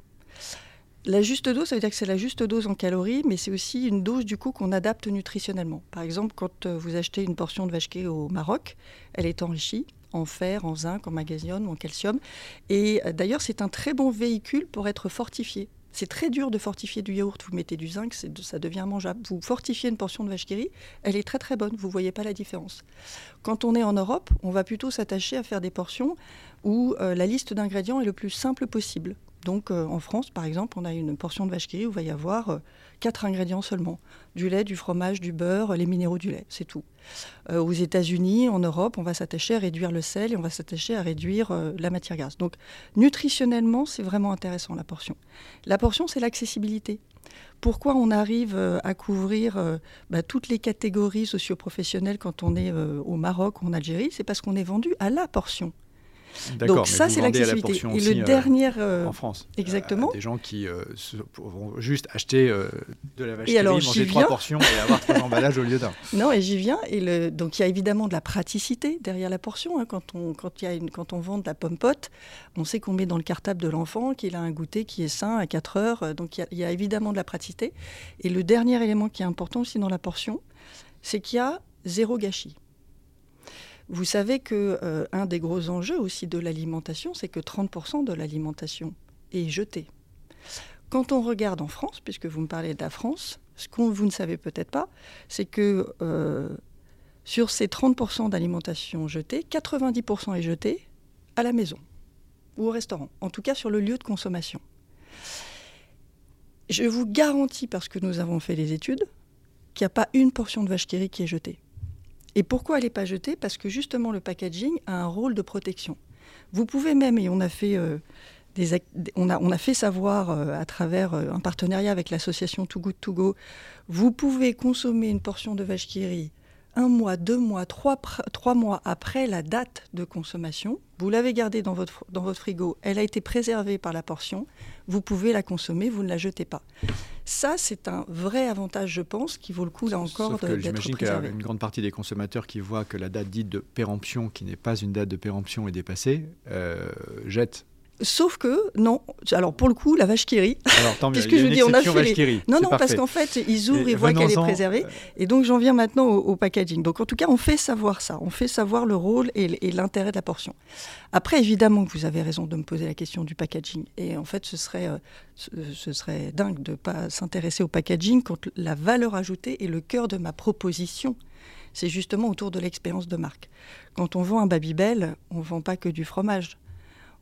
La juste dose, ça veut dire que c'est la juste dose en calories, mais c'est aussi une dose du coup qu'on adapte nutritionnellement. Par exemple, quand vous achetez une portion de vache au Maroc, elle est enrichie en fer, en zinc, en magnésium, en calcium. Et euh, d'ailleurs, c'est un très bon véhicule pour être fortifié. C'est très dur de fortifier du yaourt. Vous mettez du zinc, ça devient mangeable. Vous fortifiez une portion de vache qui elle est très très bonne. Vous ne voyez pas la différence. Quand on est en Europe, on va plutôt s'attacher à faire des portions où euh, la liste d'ingrédients est le plus simple possible. Donc euh, en France, par exemple, on a une portion de vache qui où il va y avoir quatre ingrédients seulement. Du lait, du fromage, du beurre, les minéraux du lait, c'est tout. Euh, aux États-Unis, en Europe, on va s'attacher à réduire le sel et on va s'attacher à réduire la matière grasse. Donc nutritionnellement, c'est vraiment intéressant la portion. La portion, c'est l'accessibilité. Pourquoi on arrive à couvrir bah, toutes les catégories socioprofessionnelles quand on est au Maroc ou en Algérie? C'est parce qu'on est vendu à la portion. Donc ça, c'est l'accessibilité. Et le euh, dernier, euh, en France, exactement, des gens qui euh, vont juste acheter de la vache et alors, manger trois portions et avoir trois emballages au lieu d'un. <laughs> Non, et j'y viens. Et le... donc il y a évidemment de la praticité derrière la portion. Hein. Quand on quand il y a une quand on vend de la pomme pote, on sait qu'on met dans le cartable de l'enfant qu'il a un goûter qui est sain à 4 heures. Donc il y, y a évidemment de la praticité. Et le dernier élément qui est important aussi dans la portion, c'est qu'il y a zéro gâchis. Vous savez que euh, un des gros enjeux aussi de l'alimentation, c'est que 30% de l'alimentation est jetée. Quand on regarde en France, puisque vous me parlez de la France, ce que vous ne savez peut-être pas, c'est que euh, sur ces 30% d'alimentation jetée, 90% est jeté à la maison ou au restaurant, en tout cas sur le lieu de consommation. Je vous garantis, parce que nous avons fait les études, qu'il n'y a pas une portion de vache qui est jetée. Et pourquoi elle n'est pas jetée? Parce que justement, le packaging a un rôle de protection. Vous pouvez même, et on a fait, savoir à travers euh, un partenariat avec l'association Too Good To Go, vous pouvez consommer une portion de vache qui rit un mois, deux mois, trois, mois après la date de consommation. Vous l'avez gardée dans votre frigo, elle a été préservée par la portion, vous pouvez la consommer, vous ne la jetez pas. Ça, c'est un vrai avantage, je pense, qui vaut le coup, là encore, d'être préservé. J'imagine qu'il y a une grande partie des consommateurs qui voient que la date dite de péremption, qui n'est pas une date de péremption, est dépassée, euh, jettent Sauf que, non, alors pour le coup, la vache qui rit. Alors tant <laughs> mieux, je dis, on a fait les... Non, non, parce qu'en fait, ils ouvrent et, voient qu'elle est préservée. Et donc, j'en viens maintenant au, packaging. Donc, en tout cas, on fait savoir ça. On fait savoir le rôle et, l'intérêt de la portion. Après, évidemment vous avez raison de me poser la question du packaging. Et en fait, ce serait, euh, ce serait dingue de ne pas s'intéresser au packaging quand la valeur ajoutée est le cœur de ma proposition c'est justement autour de l'expérience de marque. Quand on vend un Babybel, on ne vend pas que du fromage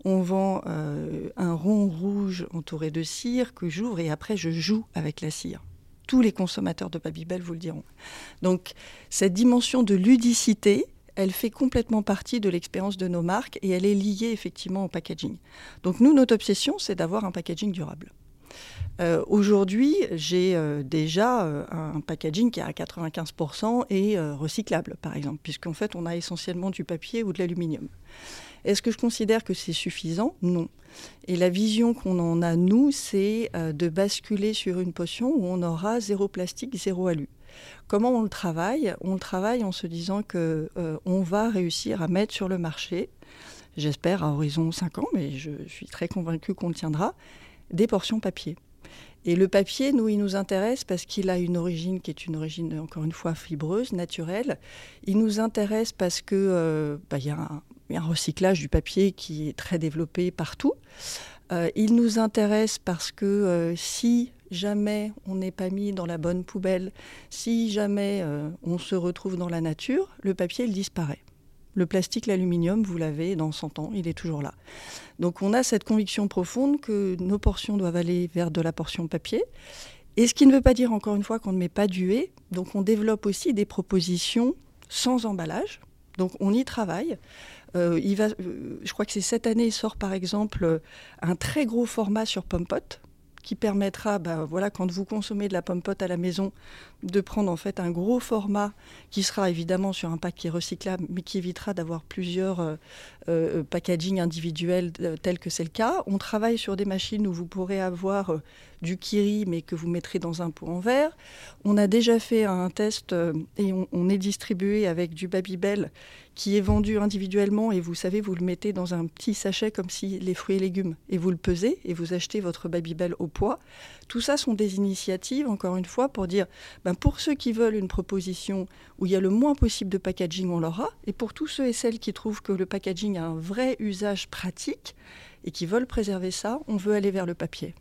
on vend euh, un rond rouge entouré de cire que j'ouvre et après je joue avec la cire. Tous les consommateurs de Babybel vous le diront. Donc cette dimension de ludicité, elle fait complètement partie de l'expérience de nos marques et elle est liée effectivement au packaging. Donc nous, notre obsession, c'est d'avoir un packaging durable. Euh, aujourd'hui, j'ai euh, déjà un packaging qui est à 95% et recyclable, par exemple, puisqu'en fait, on a essentiellement du papier ou de l'aluminium. Est-ce que je considère que c'est suffisant? Non. Et la vision qu'on en a, nous, c'est euh, de basculer sur une potion où on aura zéro plastique, zéro alu. Comment on le travaille? On le travaille en se disant que euh, on va réussir à mettre sur le marché, j'espère à horizon 5 ans, mais je suis très convaincue qu'on le tiendra, des portions papier. Et le papier, nous, il nous intéresse parce qu'il a une origine qui est une origine, encore une fois, fibreuse, naturelle. Il nous intéresse parce que euh, bah, y a un, un recyclage du papier qui est très développé partout. Euh, il nous intéresse parce que euh, si jamais on n'est pas mis dans la bonne poubelle, si jamais euh, on se retrouve dans la nature, le papier, il disparaît. Le plastique, l'aluminium, vous l'avez dans 100 ans, il est toujours là. Donc on a cette conviction profonde que nos portions doivent aller vers de la portion papier. Et ce qui ne veut pas dire encore une fois qu'on ne met pas d'UE. Donc on développe aussi des propositions sans emballage. Donc on y travaille. Euh, euh, je crois que c'est cette année, il sort par exemple un très gros format sur Pompot qui permettra, bah, voilà, quand vous consommez de la pote à la maison, de prendre en fait un gros format qui sera évidemment sur un pack qui est recyclable, mais qui évitera d'avoir plusieurs euh, euh packaging individuels tels que c'est le cas. On travaille sur des machines où vous pourrez avoir du kiri, mais que vous mettrez dans un pot en verre. On a déjà fait un test et on, on est distribué avec du Babybel qui est vendu individuellement et vous savez, vous le mettez dans un petit sachet comme si les fruits et légumes et vous le pesez et vous achetez votre Babybel au poids. Tout ça sont des initiatives, encore une fois, pour dire, ben pour ceux qui veulent une proposition où il y a le moins possible de packaging, on l'aura. Et pour tous ceux et celles qui trouvent que le packaging a un vrai usage pratique et qui veulent préserver ça, on veut aller vers le papier.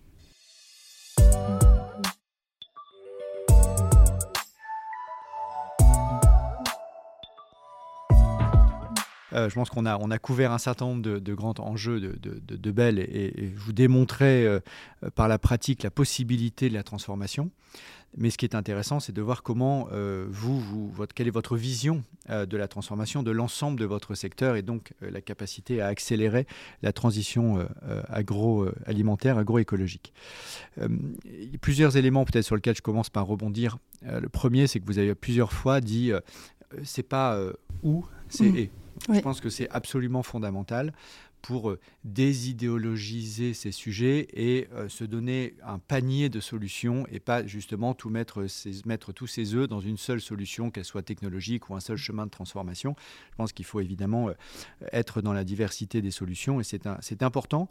Je pense qu'on a, on a couvert un certain nombre de, grands enjeux de, de, de Bell et, et, je vous démontrais par la pratique la possibilité de la transformation. Mais ce qui est intéressant, c'est de voir comment euh, vous, vous votre, quelle est votre vision euh, de la transformation de l'ensemble de votre secteur et donc euh, la capacité à accélérer la transition agroalimentaire, agroécologique. il y a plusieurs éléments peut-être sur lesquels je commence par rebondir. le premier, c'est que vous avez plusieurs fois dit c'est pas où, c'est mmh. et. Je pense que c'est absolument fondamental pour euh, désidéologiser ces sujets et euh, se donner un panier de solutions et pas justement tout mettre, mettre tous ses œufs dans une seule solution, qu'elle soit technologique ou un seul chemin de transformation. Je pense qu'il faut évidemment euh, être dans la diversité des solutions et c'est important.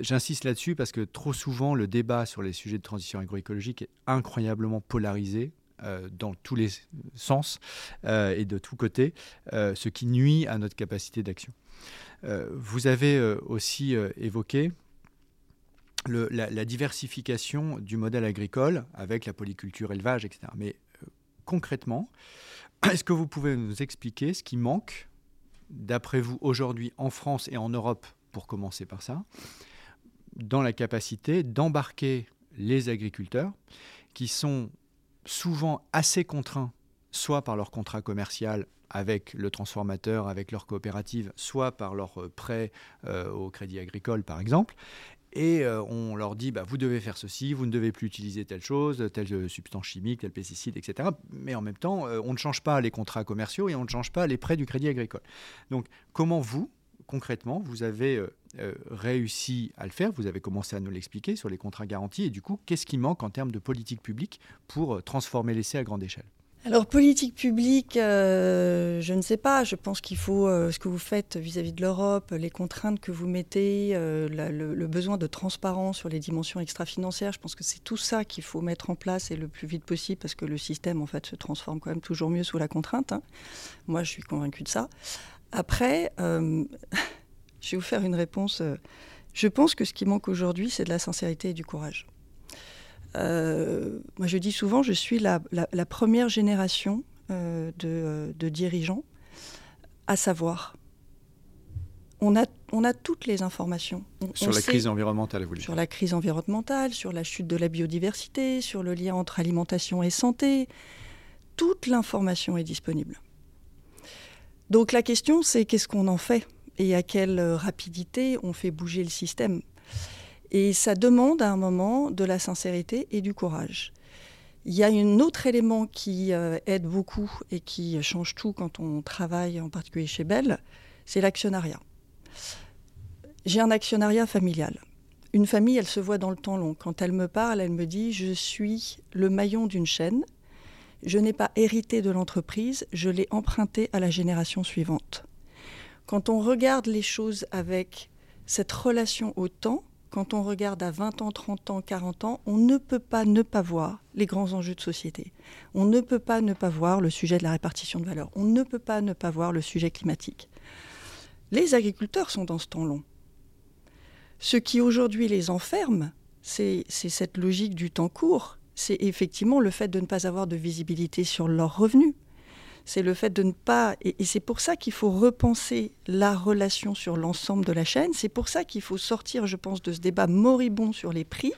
J'insiste là-dessus parce que trop souvent le débat sur les sujets de transition agroécologique est incroyablement polarisé, dans tous les sens et de tous côtés, ce qui nuit à notre capacité d'action. Euh, vous avez euh, aussi euh, évoqué la, diversification du modèle agricole avec la polyculture, élevage, etc. Mais concrètement, <clears throat> est-ce que vous pouvez nous expliquer ce qui manque, d'après vous, aujourd'hui en France et en Europe, pour commencer par ça, dans la capacité d'embarquer les agriculteurs qui sont souvent assez contraints, soit par leur contrat commercial avec le transformateur, avec leur coopérative, soit par leur euh, prêt euh, au crédit agricole, par exemple. Et euh, on leur dit, bah, vous devez faire ceci, vous ne devez plus utiliser telle chose, telle substance chimique, tel pesticide, etc. Mais en même temps, on ne change pas les contrats commerciaux et on ne change pas les prêts du crédit agricole. Donc, comment vous, concrètement, vous avez réussi à le faire Vous avez commencé à nous l'expliquer sur les contrats garantis. Et du coup, qu'est-ce qui manque en termes de politique publique pour transformer l'essai à grande échelle? Alors politique publique, euh, je ne sais pas. Je pense qu'il faut euh, ce que vous faites vis-à-vis de l'Europe, les contraintes que vous mettez, euh, le, besoin de transparence sur les dimensions extra-financières. Je pense que c'est tout ça qu'il faut mettre en place et le plus vite possible parce que le système en fait se transforme quand même toujours mieux sous la contrainte. Hein. Moi, je suis convaincue de ça. Après, <laughs> je vais vous faire une réponse. Je pense que ce qui manque aujourd'hui, c'est de la sincérité et du courage. Euh, moi, je dis souvent, je suis la, première génération euh, de, dirigeants à savoir. On a, on a toutes les informations. sur la crise environnementale, vous Sur la crise environnementale, sur la chute de la biodiversité, sur le lien entre alimentation et santé. Toute l'information est disponible. Donc la question, c'est qu'est-ce qu'on en fait? Et à quelle rapidité on fait bouger le système et ça demande à un moment de la sincérité et du courage. Il y a un autre élément qui euh, aide beaucoup et qui change tout quand on travaille, en particulier chez Bell, c'est l'actionnariat. J'ai un actionnariat familial. Une famille, elle se voit dans le temps long. Quand elle me parle, elle me dit Je suis le maillon d'une chaîne. Je n'ai pas hérité de l'entreprise, je l'ai emprunté à la génération suivante. Quand on regarde les choses avec cette relation au temps, quand on regarde à 20 ans, 30 ans, 40 ans, on ne peut pas ne pas voir les grands enjeux de société. On ne peut pas ne pas voir le sujet de la répartition de valeur. On ne peut pas ne pas voir le sujet climatique. Les agriculteurs sont dans ce temps long. Ce qui aujourd'hui les enferme, c'est cette logique du temps court. C'est effectivement le fait de ne pas avoir de visibilité sur leurs revenus c'est le fait de ne pas... Et, c'est pour ça qu'il faut repenser la relation sur l'ensemble de la chaîne. C'est pour ça qu'il faut sortir, je pense, de ce débat moribond sur les prix.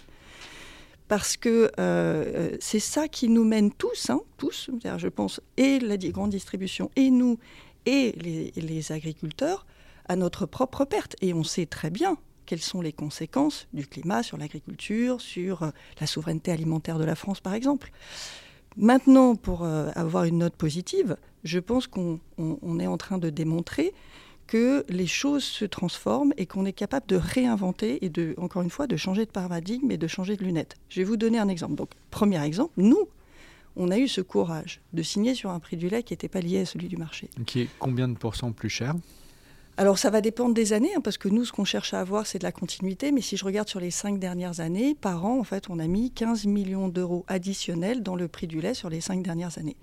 Parce que euh, c'est ça qui nous mène tous, hein, tous, je pense, et la grande distribution, et nous, et les, agriculteurs, à notre propre perte. Et on sait très bien quelles sont les conséquences du climat sur l'agriculture, sur euh, la souveraineté alimentaire de la France, par exemple. Maintenant, pour euh, avoir une note positive, je pense qu'on est en train de démontrer que les choses se transforment et qu'on est capable de réinventer et de, encore une fois, de changer de paradigme et de changer de lunettes. Je vais vous donner un exemple. Donc, premier exemple, nous, on a eu ce courage de signer sur un prix du lait qui n'était pas lié à celui du marché. Qui est combien de pourcents plus cher? Alors ça va dépendre des années, hein, parce que nous, ce qu'on cherche à avoir, c'est de la continuité. Mais si je regarde sur les cinq dernières années, par an, en fait, on a mis 15 millions d'euros additionnels dans le prix du lait sur les cinq dernières années.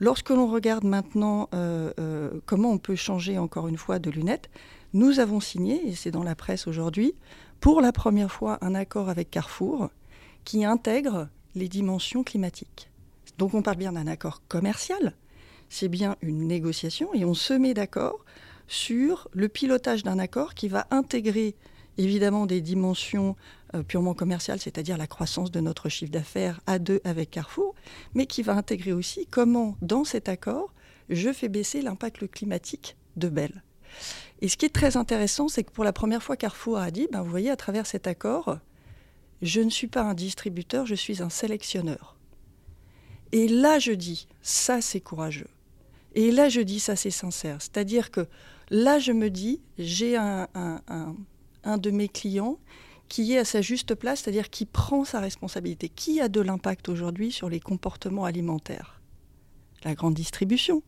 Lorsque l'on regarde maintenant euh, euh, comment on peut changer encore une fois de lunettes, nous avons signé, et c'est dans la presse aujourd'hui, pour la première fois un accord avec Carrefour qui intègre les dimensions climatiques. Donc on parle bien d'un accord commercial, c'est bien une négociation et on se met d'accord sur le pilotage d'un accord qui va intégrer évidemment des dimensions euh, purement commerciales, c'est-à-dire la croissance de notre chiffre d'affaires à deux avec Carrefour, mais qui va intégrer aussi comment, dans cet accord, je fais baisser l'impact climatique de Bell. Et ce qui est très intéressant, c'est que pour la première fois, Carrefour a dit, ben, vous voyez, à travers cet accord, je ne suis pas un distributeur, je suis un sélectionneur. Et là, je dis, ça, c'est courageux. Et là, je dis, ça, c'est sincère. C'est-à-dire que là, je me dis, j'ai un, un, de mes clients qui est à sa juste place, c'est-à-dire qui prend sa responsabilité. Qui a de l'impact aujourd'hui sur les comportements alimentaires? La grande distribution,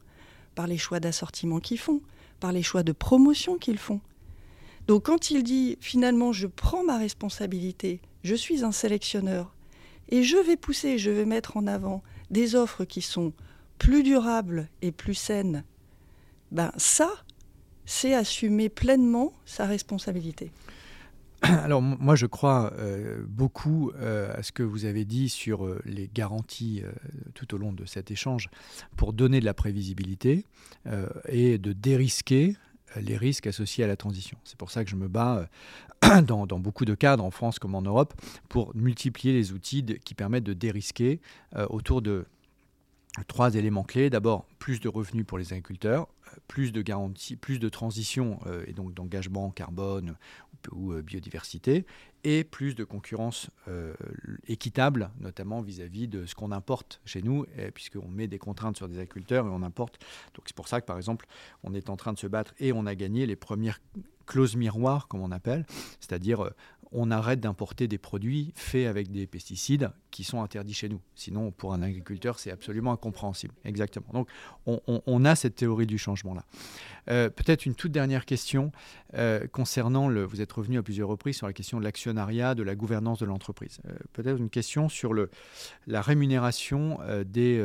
par les choix d'assortiment qu'ils font, par les choix de promotion qu'ils font. Donc quand il dit finalement je prends ma responsabilité, je suis un sélectionneur, et je vais pousser, je vais mettre en avant des offres qui sont plus durables et plus saines, ben ça, c'est assumer pleinement sa responsabilité. <clears throat> Alors moi je crois euh, beaucoup euh, à ce que vous avez dit sur euh, les garanties tout au long de cet échange pour donner de la prévisibilité et de dérisquer les risques associés à la transition. C'est pour ça que je me bats <clears throat> dans, dans, beaucoup de cadres en France comme en Europe pour multiplier les outils qui permettent de dérisquer autour de trois éléments clés. D'abord, plus de revenus pour les agriculteurs, plus de garanties, plus de transition et donc d'engagement carbone ou euh, biodiversité, et plus de concurrence euh, équitable, notamment vis-à-vis de ce qu'on importe chez nous, puisqu'on met des contraintes sur des agriculteurs et on importe. Donc c'est pour ça que, par exemple, on est en train de se battre et on a gagné les premières clauses miroirs, comme on appelle, c'est-à-dire euh, on arrête d'importer des produits faits avec des pesticides qui sont interdits chez nous. Sinon, pour un agriculteur, c'est absolument incompréhensible. Exactement. Donc, on, a cette théorie du changement-là. Euh, peut-être une toute dernière question euh, concernant le. Vous êtes revenu à plusieurs reprises sur la question de l'actionnariat, de la gouvernance de l'entreprise. Euh, peut-être une question sur le, la rémunération des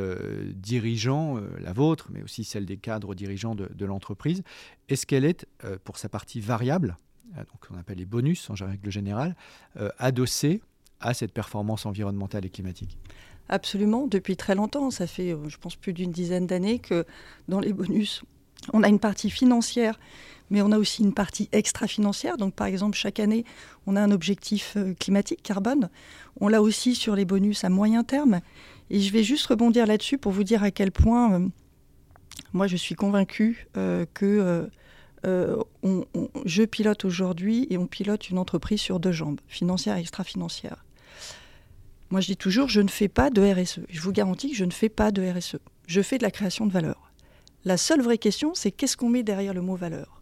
dirigeants, la vôtre, mais aussi celle des cadres dirigeants de, de l'entreprise. Est-ce qu'elle est, pour sa partie variable, donc on appelle les bonus en règle générale, euh, adossés à cette performance environnementale et climatique Absolument, depuis très longtemps. Ça fait, euh, je pense, plus d'une dizaine d'années que dans les bonus, on a une partie financière, mais on a aussi une partie extra-financière. Donc, par exemple, chaque année, on a un objectif climatique, carbone. On l'a aussi sur les bonus à moyen terme. Et je vais juste rebondir là-dessus pour vous dire à quel point, moi, je suis convaincue que euh, je pilote aujourd'hui et on pilote une entreprise sur deux jambes, financière et extra-financière. Moi, je dis toujours, je ne fais pas de RSE. Je vous garantis que je ne fais pas de RSE. Je fais de la création de valeur. La seule vraie question, c'est qu'est-ce qu'on met derrière le mot valeur?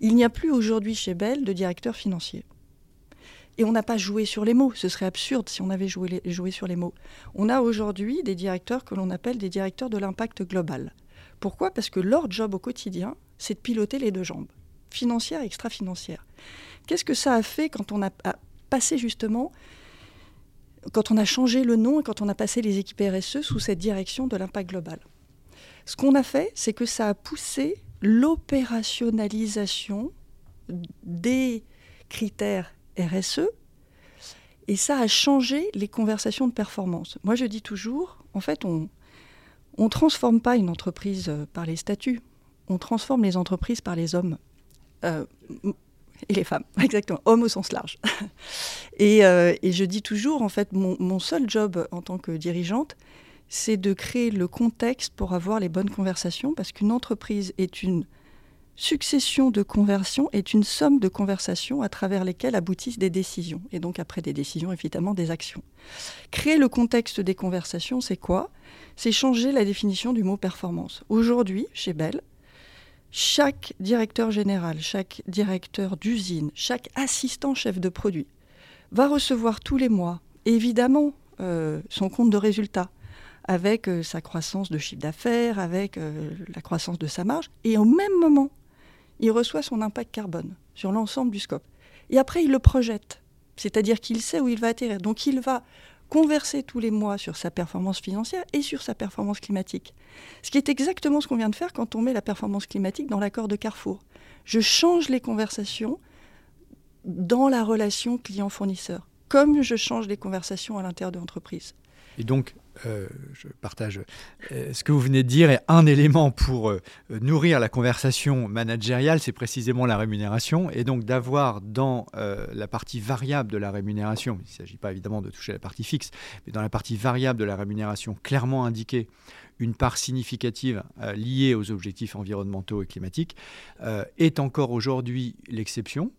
Il n'y a plus aujourd'hui chez Bell de directeur financier. Et on n'a pas joué sur les mots. Ce serait absurde si on avait joué sur les mots. On a aujourd'hui des directeurs que l'on appelle des directeurs de l'impact global. Pourquoi? Parce que leur job au quotidien, c'est de piloter les deux jambes, financière et extra-financière. Qu'est-ce que ça a fait quand on a, passé justement, quand on a changé le nom et quand on a passé les équipes RSE sous cette direction de l'impact global? Ce qu'on a fait, c'est que ça a poussé l'opérationnalisation des critères RSE et ça a changé les conversations de performance. Moi, je dis toujours, en fait, on ne transforme pas une entreprise euh, par les statuts on transforme les entreprises par les hommes. Euh, et les femmes, <laughs> exactement, hommes au sens large. <laughs> Euh, et, je dis toujours, en fait, mon, seul job en tant que dirigeante, c'est de créer le contexte pour avoir les bonnes conversations, parce qu'une entreprise est une succession de conversions, est une somme de conversations à travers lesquelles aboutissent des décisions, et donc après des décisions, évidemment, des actions. Créer le contexte des conversations, c'est quoi? C'est changer la définition du mot performance. Aujourd'hui, chez Bell, chaque directeur général, chaque directeur d'usine, chaque assistant chef de produit va recevoir tous les mois, évidemment, euh, son compte de résultat avec euh, sa croissance de chiffre d'affaires, avec euh, la croissance de sa marge, et au même moment, il reçoit son impact carbone sur l'ensemble du scope. Et après, il le projette, c'est-à-dire qu'il sait où il va atterrir. Donc il va converser tous les mois sur sa performance financière et sur sa performance climatique. Ce qui est exactement ce qu'on vient de faire quand on met la performance climatique dans l'accord de Carrefour. Je change les conversations dans la relation client-fournisseur, comme je change les conversations à l'intérieur de l'entreprise. Et donc, euh, je partage euh, ce que vous venez de dire, et un élément pour euh, nourrir la conversation managériale, c'est précisément la rémunération, et donc d'avoir dans la partie variable de la rémunération, il ne s'agit pas évidemment de toucher la partie fixe, mais dans la partie variable de la rémunération clairement indiquée une part significative liée aux objectifs environnementaux et climatiques, est encore aujourd'hui l'exception.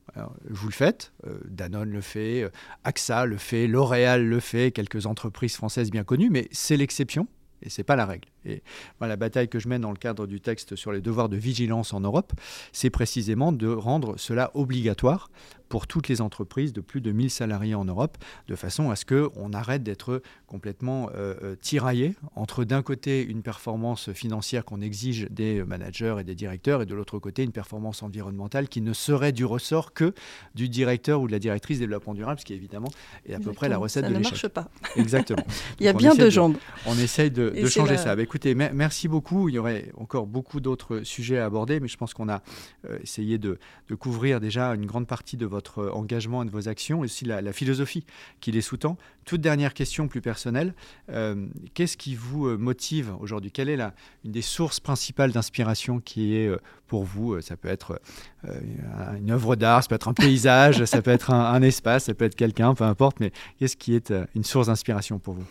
Vous le faites, Danone le fait, AXA le fait, L'Oréal le fait, quelques entreprises françaises bien connues, mais c'est l'exception et ce n'est pas la règle. Et la bataille que je mène dans le cadre du texte sur les devoirs de vigilance en Europe, c'est précisément de rendre cela obligatoire pour toutes les entreprises de plus de 1000 salariés en Europe, de façon à ce qu'on arrête d'être complètement euh, euh, tiraillé entre d'un côté une performance financière qu'on exige des managers et des directeurs, et de l'autre côté une performance environnementale qui ne serait du ressort que du directeur ou de la directrice développement durable, ce qui évidemment est à peu près la recette de l'échec. Ça ne marche pas. Exactement. <laughs> Il y a bien deux jambes. On essaye de, changer ça. Bah, écoutez, merci beaucoup. Il y aurait encore beaucoup d'autres sujets à aborder, mais je pense qu'on a euh, essayé de, couvrir déjà une grande partie de votre engagement et de vos actions, et aussi la, philosophie qui les sous-tend. Toute dernière question plus personnelle, euh, qu'est-ce qui vous euh, motive aujourd'hui? Quelle est une des sources principales d'inspiration qui est euh, pour vous? Ça peut être une œuvre d'art, ça peut être un paysage, <laughs> ça peut être un, espace, ça peut être quelqu'un, peu importe, mais qu'est-ce qui est une source d'inspiration pour vous?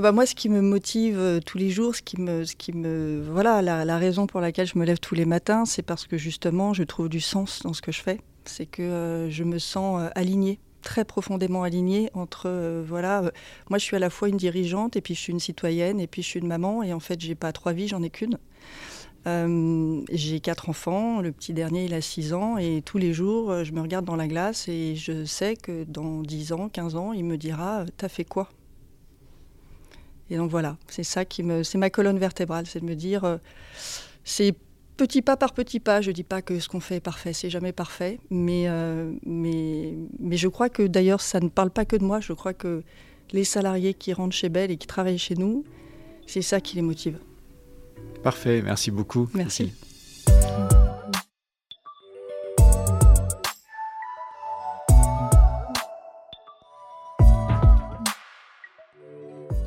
Bah moi, ce qui me motive tous les jours, ce qui me, ce qui me, voilà, la, raison pour laquelle je me lève tous les matins, c'est parce que justement, je trouve du sens dans ce que je fais. C'est que euh, je me sens euh, alignée très profondément alignée entre euh, voilà moi je suis à la fois une dirigeante et puis je suis une citoyenne et puis je suis une maman et en fait j'ai pas trois vies j'en ai qu'une. J'ai quatre enfants le petit dernier il a six ans et tous les jours je me regarde dans la glace et je sais que dans 10 ans 15 ans il me dira t'as fait quoi? Et donc voilà c'est ça qui me c'est ma colonne vertébrale c'est de me dire c'est petit pas par petit pas. Je ne dis pas que ce qu'on fait est parfait, c'est jamais parfait, mais, euh, mais, mais je crois que d'ailleurs ça ne parle pas que de moi. Je crois que les salariés qui rentrent chez Bell et qui travaillent chez nous, c'est ça qui les motive. Parfait, merci beaucoup. Merci.